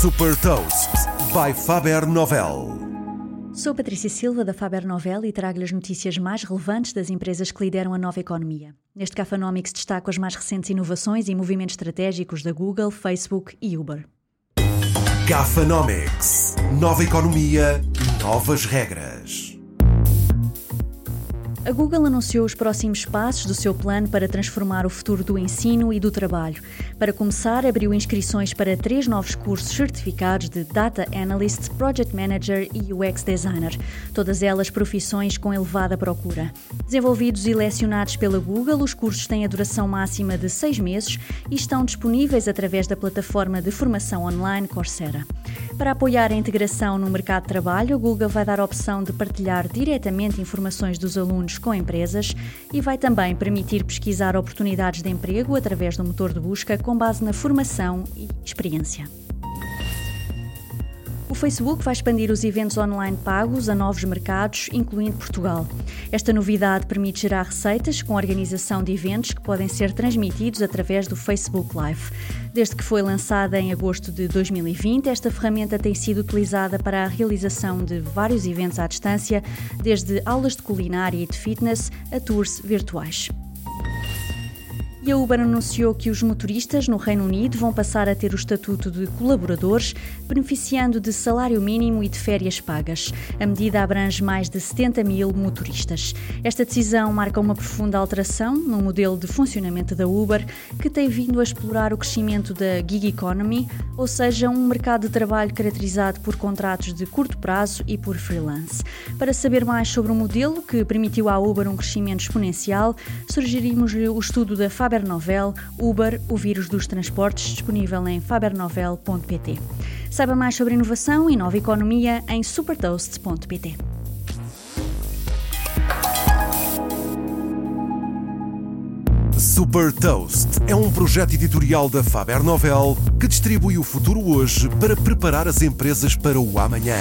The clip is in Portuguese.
Super Toast by Faber Novel. Sou Patrícia Silva da Faber Novel e trago-lhe as notícias mais relevantes das empresas que lideram a nova economia. Neste Cafanomics destaco as mais recentes inovações e movimentos estratégicos da Google, Facebook e Uber. Gafanomics. Nova economia, novas regras. A Google anunciou os próximos passos do seu plano para transformar o futuro do ensino e do trabalho. Para começar, abriu inscrições para três novos cursos certificados de Data Analyst, Project Manager e UX Designer, todas elas profissões com elevada procura. Desenvolvidos e lecionados pela Google, os cursos têm a duração máxima de seis meses e estão disponíveis através da plataforma de formação online Coursera. Para apoiar a integração no mercado de trabalho, a Google vai dar a opção de partilhar diretamente informações dos alunos com empresas e vai também permitir pesquisar oportunidades de emprego através do motor de busca com base na formação e experiência. Facebook vai expandir os eventos online pagos a novos mercados, incluindo Portugal. Esta novidade permite gerar receitas com a organização de eventos que podem ser transmitidos através do Facebook Live. Desde que foi lançada em agosto de 2020, esta ferramenta tem sido utilizada para a realização de vários eventos à distância, desde aulas de culinária e de fitness a tours virtuais. E a Uber anunciou que os motoristas no Reino Unido vão passar a ter o estatuto de colaboradores, beneficiando de salário mínimo e de férias pagas. A medida abrange mais de 70 mil motoristas. Esta decisão marca uma profunda alteração no modelo de funcionamento da Uber, que tem vindo a explorar o crescimento da gig economy, ou seja, um mercado de trabalho caracterizado por contratos de curto prazo e por freelance. Para saber mais sobre o modelo que permitiu à Uber um crescimento exponencial, sugerimos-lhe o estudo da Faber Fabernovel, Uber, o vírus dos transportes, disponível em fabernovel.pt. Saiba mais sobre inovação e nova economia em supertoast.pt. Super Toast é um projeto editorial da Faber Novel que distribui o futuro hoje para preparar as empresas para o amanhã.